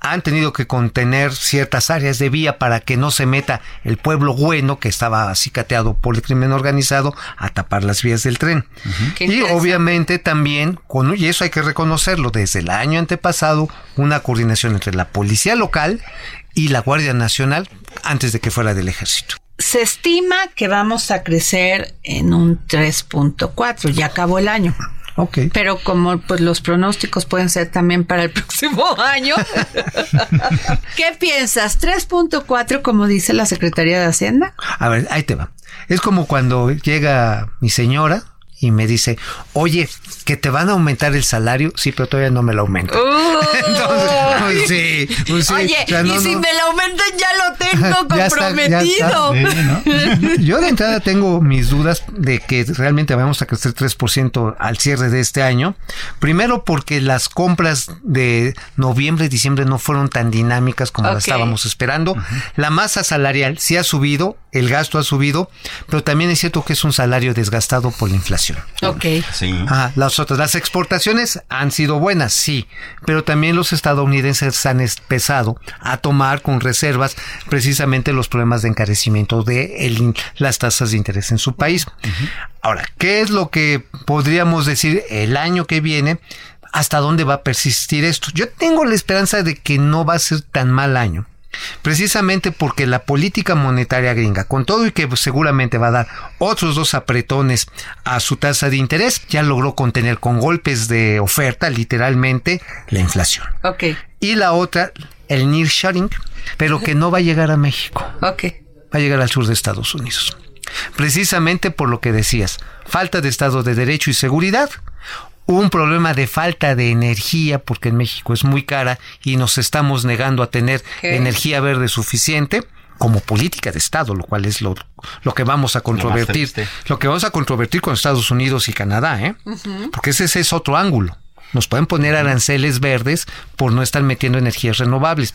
Han tenido que contener ciertas áreas de vía para que no se meta el pueblo bueno que estaba acicateado por el crimen organizado a tapar las vías del tren. Y obviamente también, con, y eso hay que reconocerlo, desde el año antepasado, una coordinación entre la policía local y la Guardia Nacional antes de que fuera del ejército. Se estima que vamos a crecer en un 3.4, ya acabó el año. Okay. Pero como pues los pronósticos pueden ser también para el próximo año. ¿Qué piensas? ¿3.4 como dice la Secretaría de Hacienda? A ver, ahí te va. Es como cuando llega mi señora y me dice, oye, que te van a aumentar el salario, sí, pero todavía no me lo aumentan. Entonces, pues sí, pues sí. Oye, y si me lo aumentan ya lo tengo comprometido. Yo de entrada tengo mis dudas de que realmente vamos a crecer 3% al cierre de este año. Primero porque las compras de noviembre y diciembre no fueron tan dinámicas como las estábamos esperando. La masa salarial sí ha subido, el gasto ha subido, pero también es cierto que es un salario desgastado por la inflación. Ok. Sí. Ah, las otras, las exportaciones han sido buenas, sí, pero también los estadounidenses han empezado a tomar con reservas precisamente los problemas de encarecimiento de las tasas de interés en su país. Ahora, ¿qué es lo que podríamos decir el año que viene? ¿Hasta dónde va a persistir esto? Yo tengo la esperanza de que no va a ser tan mal año precisamente porque la política monetaria gringa, con todo y que seguramente va a dar otros dos apretones a su tasa de interés, ya logró contener con golpes de oferta, literalmente, la inflación. Y la otra, el nearshoring, pero que no va a llegar a México. Ok. Va a llegar al sur de Estados Unidos. Precisamente por lo que decías, falta de Estado de Derecho y seguridad, un problema de falta de energía, porque en México es muy cara y nos estamos negando a tener energía verde suficiente como política de Estado, lo cual es lo, lo que vamos a controvertir. Lo, que vamos a controvertir con Estados Unidos y Canadá, ¿eh? Porque ese, ese es otro ángulo. Nos pueden poner aranceles verdes por no estar metiendo energías renovables.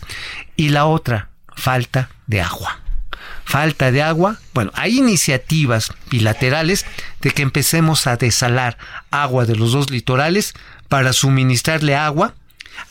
Y la otra, falta de agua falta de agua. Bueno, hay iniciativas bilaterales de que empecemos a desalar agua de los dos litorales para suministrarle agua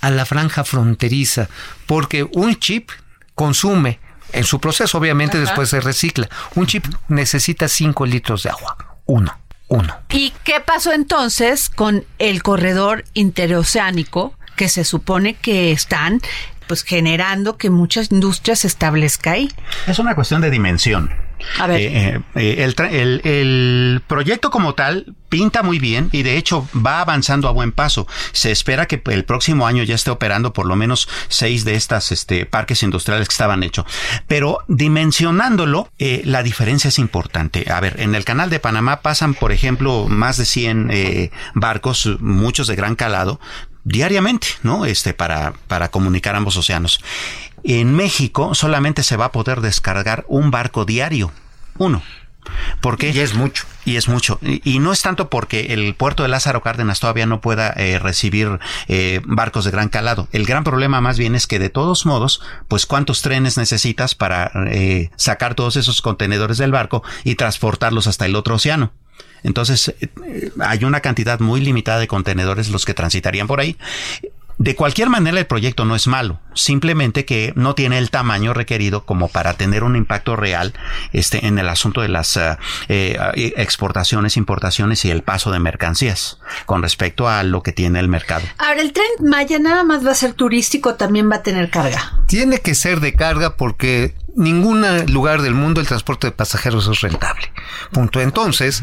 a la franja fronteriza, porque un chip consume, en su proceso obviamente después se recicla, un chip necesita 5 litros de agua, uno. Uno. ¿Y qué pasó entonces con el corredor interoceánico que se supone que están pues generando que muchas industrias se establezcan ahí. Es una cuestión de dimensión. A ver. Eh, eh, el, el, el, proyecto como tal pinta muy bien y de hecho va avanzando a buen paso. Se espera que el próximo año ya esté operando por lo menos seis de estas este, parques industriales que estaban hechos. Pero dimensionándolo, eh, la diferencia es importante. A ver, en el canal de Panamá pasan, por ejemplo, más de 100 barcos, muchos de gran calado, diariamente, ¿no? Este, para, para comunicar ambos océanos. En México solamente se va a poder descargar un barco diario. Uno. ¿Por qué? Y es mucho. Y es mucho. Y, no es tanto porque el puerto de Lázaro Cárdenas todavía no pueda eh, recibir eh, barcos de gran calado. El gran problema más bien es que de todos modos, pues cuántos trenes necesitas para eh, sacar todos esos contenedores del barco y transportarlos hasta el otro océano. Entonces, hay una cantidad muy limitada de contenedores los que transitarían por ahí. De cualquier manera, el proyecto no es malo, simplemente que no tiene el tamaño requerido como para tener un impacto real este, en el asunto de las eh, eh, exportaciones, importaciones y el paso de mercancías con respecto a lo que tiene el mercado. Ahora, el tren Maya nada más va a ser turístico, también va a tener carga. Tiene que ser de carga porque ningún lugar del mundo el transporte de pasajeros es rentable. Punto. Entonces,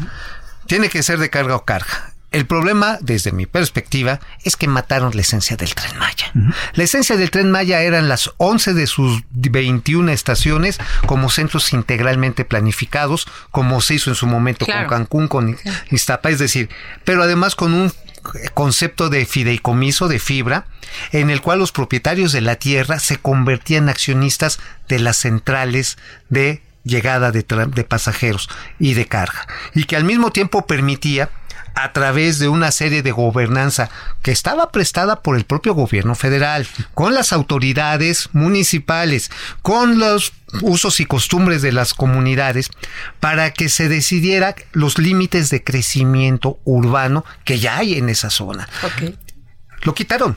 tiene que ser de carga o carga. El problema, desde mi perspectiva, es que mataron la esencia del tren Maya. La esencia del tren Maya eran las 11 de sus 21 estaciones como centros integralmente planificados, como se hizo en su momento con Cancún, con Iztapa, es decir, pero además con un concepto de fideicomiso de fibra en el cual los propietarios de la tierra se convertían en accionistas de las centrales de llegada de, de pasajeros y de carga y que al mismo tiempo permitía a través de una serie de gobernanza que estaba prestada por el propio gobierno federal, con las autoridades municipales, con los usos y costumbres de las comunidades, para que se decidiera los límites de crecimiento urbano que ya hay en esa zona. Lo quitaron.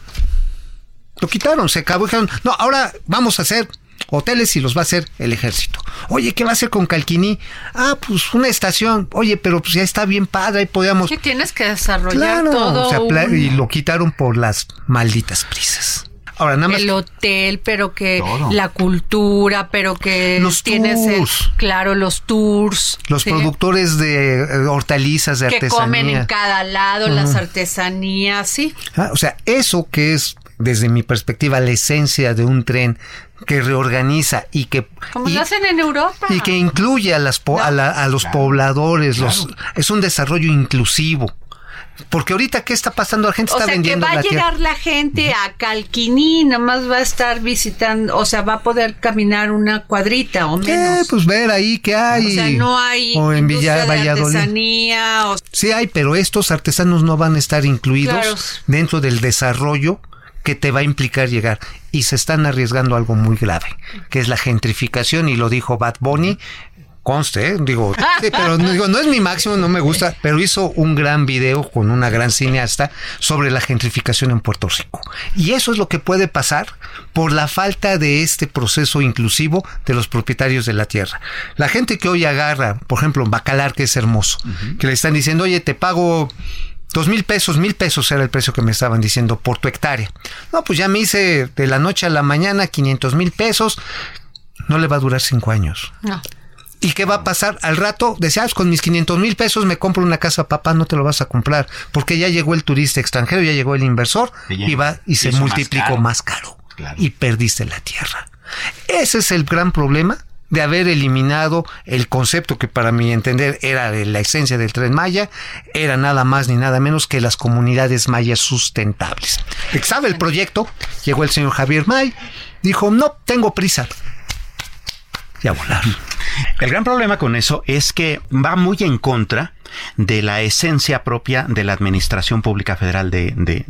Lo quitaron, se acabó. Dijeron, no, ahora vamos a hacer hoteles y los va a hacer el ejército. Oye, ¿qué va a hacer con Calquiní? Ah, pues una estación. Oye, pero pues ya está bien padre, ahí podíamos... Sí, tienes que desarrollar todo. Y lo quitaron por las malditas prisas. Ahora, nada más. El hotel, pero que la cultura, pero que los tienes claro, los tours. Los productores de eh, hortalizas, de que artesanía. Que comen en cada lado, las artesanías, sí. Ah, o sea, eso que es, desde mi perspectiva, la esencia de un tren que reorganiza y que como lo hacen en Europa. y que incluye a las a, los pobladores los es un desarrollo inclusivo. Porque ahorita qué está pasando la gente está vendiendo que va a llegar la gente a Calquiní nomás va a estar visitando o sea va a poder caminar una cuadrita o menos. pues ver ahí qué hay. O sea no hay o en Villa artesanía sí hay pero estos artesanos no van a estar incluidos dentro del desarrollo que te va a implicar llegar. Y se están arriesgando algo muy grave, que es la gentrificación, y lo dijo Bad Bunny. Conste, ¿eh? digo, pero digo, no es mi máximo, no me gusta, pero hizo un gran video con una gran cineasta sobre la gentrificación en Puerto Rico. Y eso es lo que puede pasar por la falta de este proceso inclusivo de los propietarios de la tierra. La gente que hoy agarra, por ejemplo, Bacalar, que es hermoso, que le están diciendo, oye, te pago Dos mil pesos, mil pesos era el precio que me estaban diciendo por tu hectárea. No, pues ya me hice de la noche a la mañana 500 mil pesos. No le va a durar cinco años. No. ¿Y qué va a pasar? Al rato, decías, con mis 500 mil pesos me compro una casa, papá, no te lo vas a comprar, porque ya llegó el turista extranjero, ya llegó el inversor y va y se multiplicó más caro. Y perdiste la tierra. Ese es el gran problema de haber eliminado el concepto que para mi entender era de la esencia del tren Maya, era nada más ni nada menos que las comunidades mayas sustentables. Sabe el proyecto, llegó el señor Javier May, dijo, no, tengo prisa. Y a volar. El gran problema con eso es que va muy en contra de la esencia propia de la Administración Pública Federal de, de,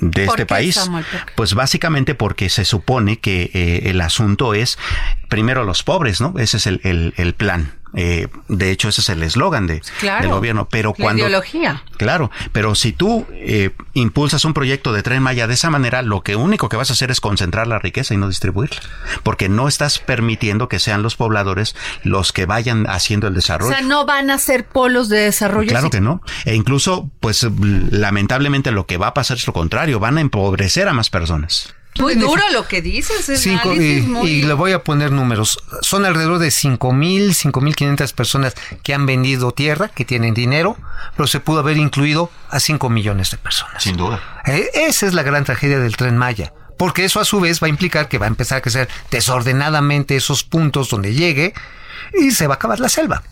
de este país? Pues básicamente porque se supone que eh, el asunto es primero los pobres, ¿no? Ese es el, el, el plan. Eh, de hecho, ese es el eslogan de, del gobierno. Pero cuando. ideología. Claro, pero si tú eh, impulsas un proyecto de tren Maya de esa manera, lo que único que vas a hacer es concentrar la riqueza y no distribuirla. Porque no estás permitiendo que sean los pobladores los que vayan haciendo el desarrollo. O sea, no van a ser polos de desarrollo. Claro que no. E incluso, pues lamentablemente lo que va a pasar es lo contrario. Van a empobrecer a más personas. Muy duro lo que dices, es Cinco, y, muy... y le voy a poner números. Son alrededor de 5.000, 5.500 personas que han vendido tierra, que tienen dinero, pero se pudo haber incluido a 5 millones de personas. Sin duda. Eh, esa es la gran tragedia del tren Maya. Porque eso a su vez va a implicar que va a empezar a crecer desordenadamente esos puntos donde llegue y se va a acabar la selva.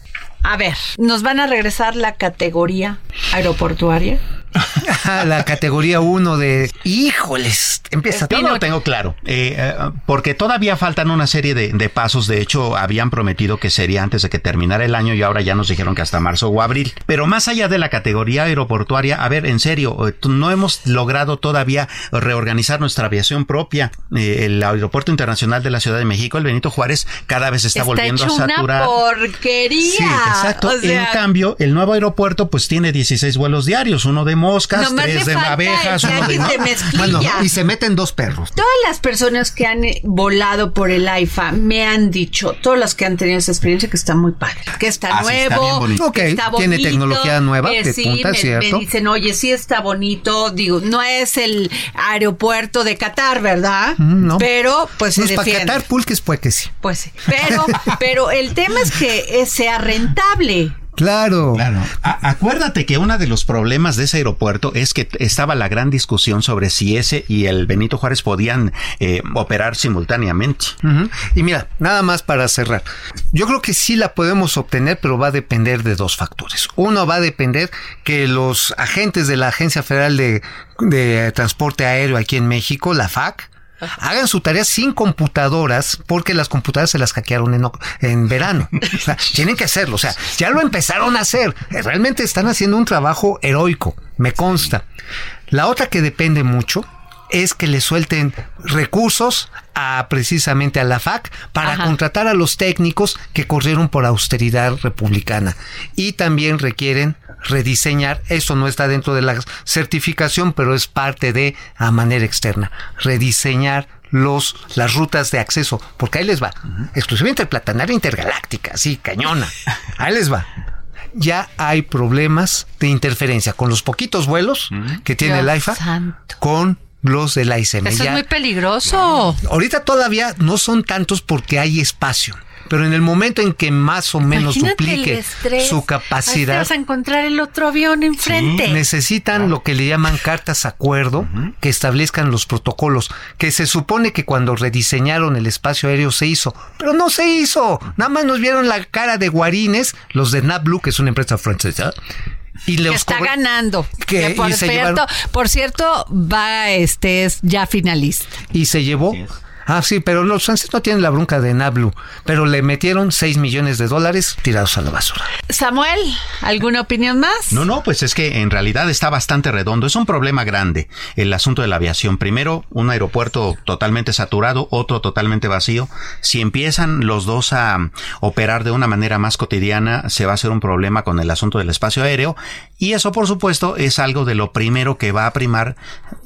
A ver, ¿nos van a regresar la categoría aeroportuaria? la categoría 1 de híjoles, empieza Yo no lo tengo claro, eh, eh, porque todavía faltan una serie de, de, pasos. De hecho, habían prometido que sería antes de que terminara el año y ahora ya nos dijeron que hasta marzo o abril. Pero más allá de la categoría aeroportuaria, a ver, en serio, eh, no hemos logrado todavía reorganizar nuestra aviación propia. Eh, el Aeropuerto Internacional de la Ciudad de México, el Benito Juárez, cada vez está, está volviendo hecho a saturar. Una porquería. Sí, exacto. O sea, en cambio, el nuevo aeropuerto pues tiene 16 vuelos diarios, uno de moscas, Nomás tres de abejas, uno de... ¿no? Bueno, y se meten dos perros. Todas las personas que han volado por el AIFA me han dicho, todas las que han tenido esa experiencia, que está muy padre, que está Ah, sí, está nuevo, bien bonito. Ok, que está bonito, tiene tecnología nueva, que sí, punta, me, ¿cierto? me dicen, oye, sí está bonito, digo, no es el aeropuerto de Qatar, ¿verdad? Mm, no. Pero, pues Pues se para defiende. Qatar, pulques, pues que sí. Pues sí. Pero, pero el tema es que eh, sea rentable. Claro. Claro. A- acuérdate que uno de los problemas de ese aeropuerto es que estaba la gran discusión sobre si ese y el Benito Juárez podían eh, operar simultáneamente. Y mira, nada más para cerrar. Yo creo que sí la podemos obtener, pero va a depender de dos factores. Uno va a depender que los agentes de la Agencia Federal de, de Transporte Aéreo aquí en México, la FAC, hagan su tarea sin computadoras, porque las computadoras se las hackearon en, en verano. O sea, tienen que hacerlo. O sea, ya lo empezaron a hacer. Realmente están haciendo un trabajo heroico, me consta. La otra que depende mucho es que le suelten recursos a precisamente a la FAC para Ajá. contratar a los técnicos que corrieron por austeridad republicana y también requieren rediseñar, eso no está dentro de la certificación, pero es parte de a manera externa, rediseñar los las rutas de acceso, porque ahí les va, exclusivamente el platanaria intergaláctica, sí, cañona. Ahí les va ya hay problemas de interferencia con los poquitos vuelos que tiene Dios el AIFA santo. con los de la ICM. Eso es muy peligroso. Ahorita todavía no son tantos porque hay espacio. Pero en el momento en que más o menos Imagínate el duplique estrés. su capacidad, vas a encontrar el otro avión enfrente. necesitan lo que le llaman cartas acuerdo que establezcan los protocolos, que se supone que cuando rediseñaron el espacio aéreo se hizo, pero no se hizo. Nada más nos vieron la cara de guarines, los de NABLU, que es una empresa francesa, y que los está ganando. Que por, Y se cierto, llevaron- por cierto, va, este, es ya finalista. y se llevó. Ah, sí, pero los franceses no tienen la bronca de Nablu, pero le metieron 6 millones de dólares tirados a la basura. Samuel, ¿alguna opinión más? No, no, pues es que en realidad está bastante redondo. Es un problema grande el asunto de la aviación. Primero, un aeropuerto totalmente saturado, otro totalmente vacío. Si empiezan los dos a operar de una manera más cotidiana, se va a hacer un problema con el asunto del espacio aéreo. Y eso, por supuesto, es algo de lo primero que va a primar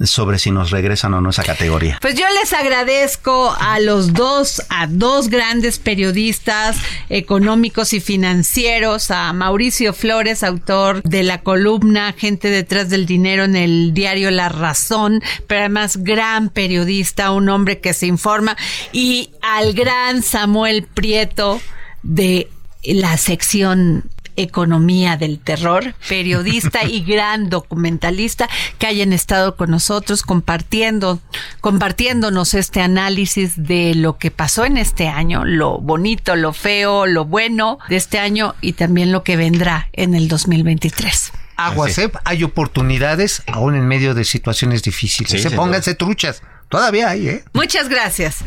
sobre si nos regresan o no esa categoría. Pues yo les agradezco a los dos, a dos grandes periodistas económicos y financieros, a Mauricio Flores, autor de la columna Gente detrás del dinero en el diario La Razón, pero además gran periodista, un hombre que se informa, y al gran Samuel Prieto de la sección Economía del Terror, periodista y gran documentalista que hayan estado con nosotros compartiendo, compartiéndonos este análisis de lo que pasó en este año, lo bonito, lo feo, lo bueno de este año y también lo que vendrá en el 2023. Aguasep, hay oportunidades aún en medio de situaciones difíciles. Sí, Se pónganse truchas. Todavía hay, ¿eh? Muchas gracias.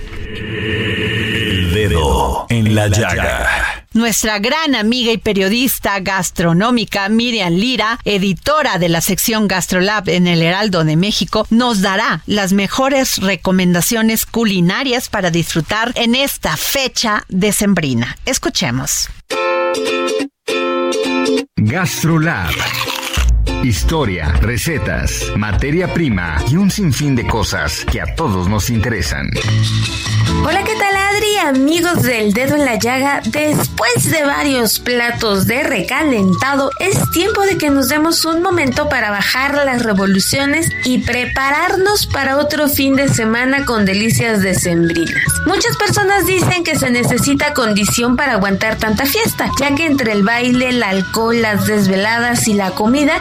El dedo en la llaga. Nuestra gran amiga y periodista gastronómica Miriam Lira, editora de la sección GastroLab en el Heraldo de México, nos dará las mejores recomendaciones culinarias para disfrutar en esta fecha decembrina. Escuchemos. GastroLab. Historia, recetas, materia prima y un sinfín de cosas que a todos nos interesan. Hola, ¿qué tal Adri? amigos del dedo en la llaga, después de varios platos de recalentado, es tiempo de que nos demos un momento para bajar las revoluciones y prepararnos para otro fin de semana con delicias decembrinas. Muchas personas dicen que se necesita condición para aguantar tanta fiesta, ya que entre el baile, el alcohol, las desveladas y la comida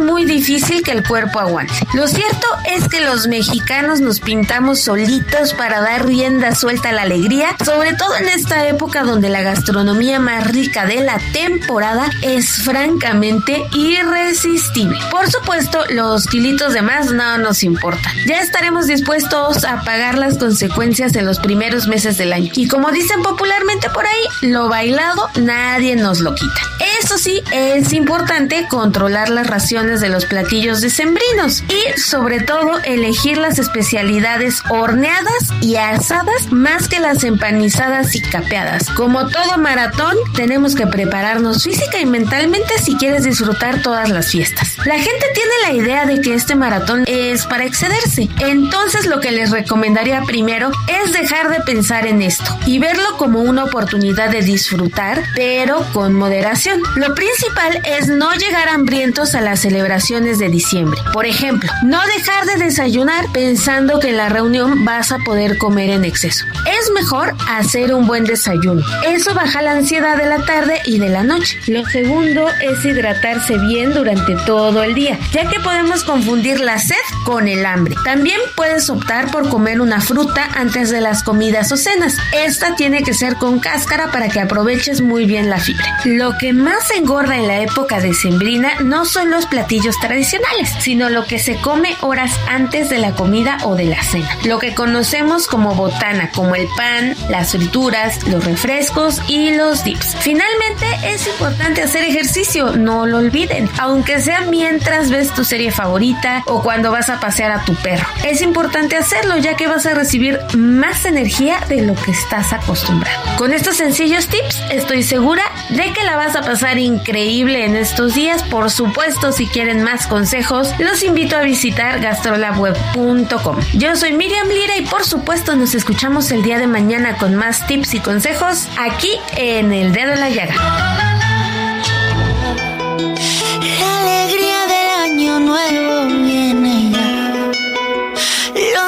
muy difícil que el cuerpo aguante. Lo cierto es que los mexicanos nos pintamos solitos para dar rienda suelta a la alegría, sobre todo en esta época donde la gastronomía más rica de la temporada es francamente irresistible. Por supuesto, los kilitos de más no nos importan. Ya estaremos dispuestos a pagar las consecuencias en los primeros meses del año. Y como dicen popularmente por ahí, lo bailado nadie nos lo quita. Eso sí, es importante controlar las raciones de los platillos decembrinos y sobre todo elegir las especialidades horneadas y asadas más que las empanizadas y capeadas. Como todo maratón, tenemos que prepararnos física y mentalmente si quieres disfrutar todas las fiestas. La gente tiene la idea de que este maratón es para excederse. Entonces lo que les recomendaría primero es dejar de pensar en esto y verlo como una oportunidad de disfrutar, pero con moderación. Lo principal es no llegar hambrientos a las celebraciones de diciembre. Por ejemplo, no dejar de desayunar pensando que en la reunión vas a poder comer en exceso. Es mejor hacer un buen desayuno. Eso baja la ansiedad de la tarde y de la noche. Lo segundo es hidratarse bien durante todo el día, ya que podemos confundir la sed con el hambre. También puedes optar por comer una fruta antes de las comidas o cenas. Esta tiene que ser con cáscara para que aproveches muy bien la fibra. Lo que más engorda en la época decembrina no son los platillos tradicionales, sino lo que se come horas antes de la comida o de la cena. Lo que conocemos como botana, como el pan, las frituras, los refrescos y los dips. Finalmente es importante hacer ejercicio, no lo olviden, aunque sea mientras ves tu serie favorita o cuando vas a pasear a tu perro. Es importante hacerlo ya que vas a recibir más energía de lo que estás acostumbrado. Con estos sencillos tips estoy segura de que la vas a pasar increíble en estos días. Por supuesto, si quieren más consejos, los invito a visitar gastrolabweb.com. Yo soy Miriam Lira y por supuesto nos escuchamos el día de mañana con más tips y consejos aquí en El Dedo en la Llaga.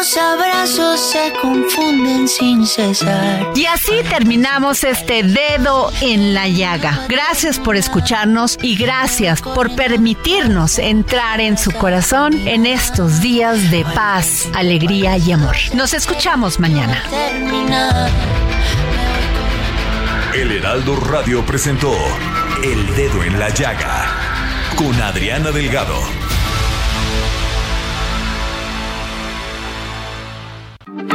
Los abrazos se confunden sin cesar. Y así terminamos este dedo en la llaga. Gracias por escucharnos y gracias por permitirnos entrar en su corazón en estos días de paz, alegría y amor. Nos escuchamos mañana. El Heraldo Radio presentó El Dedo en la Llaga con Adriana Delgado.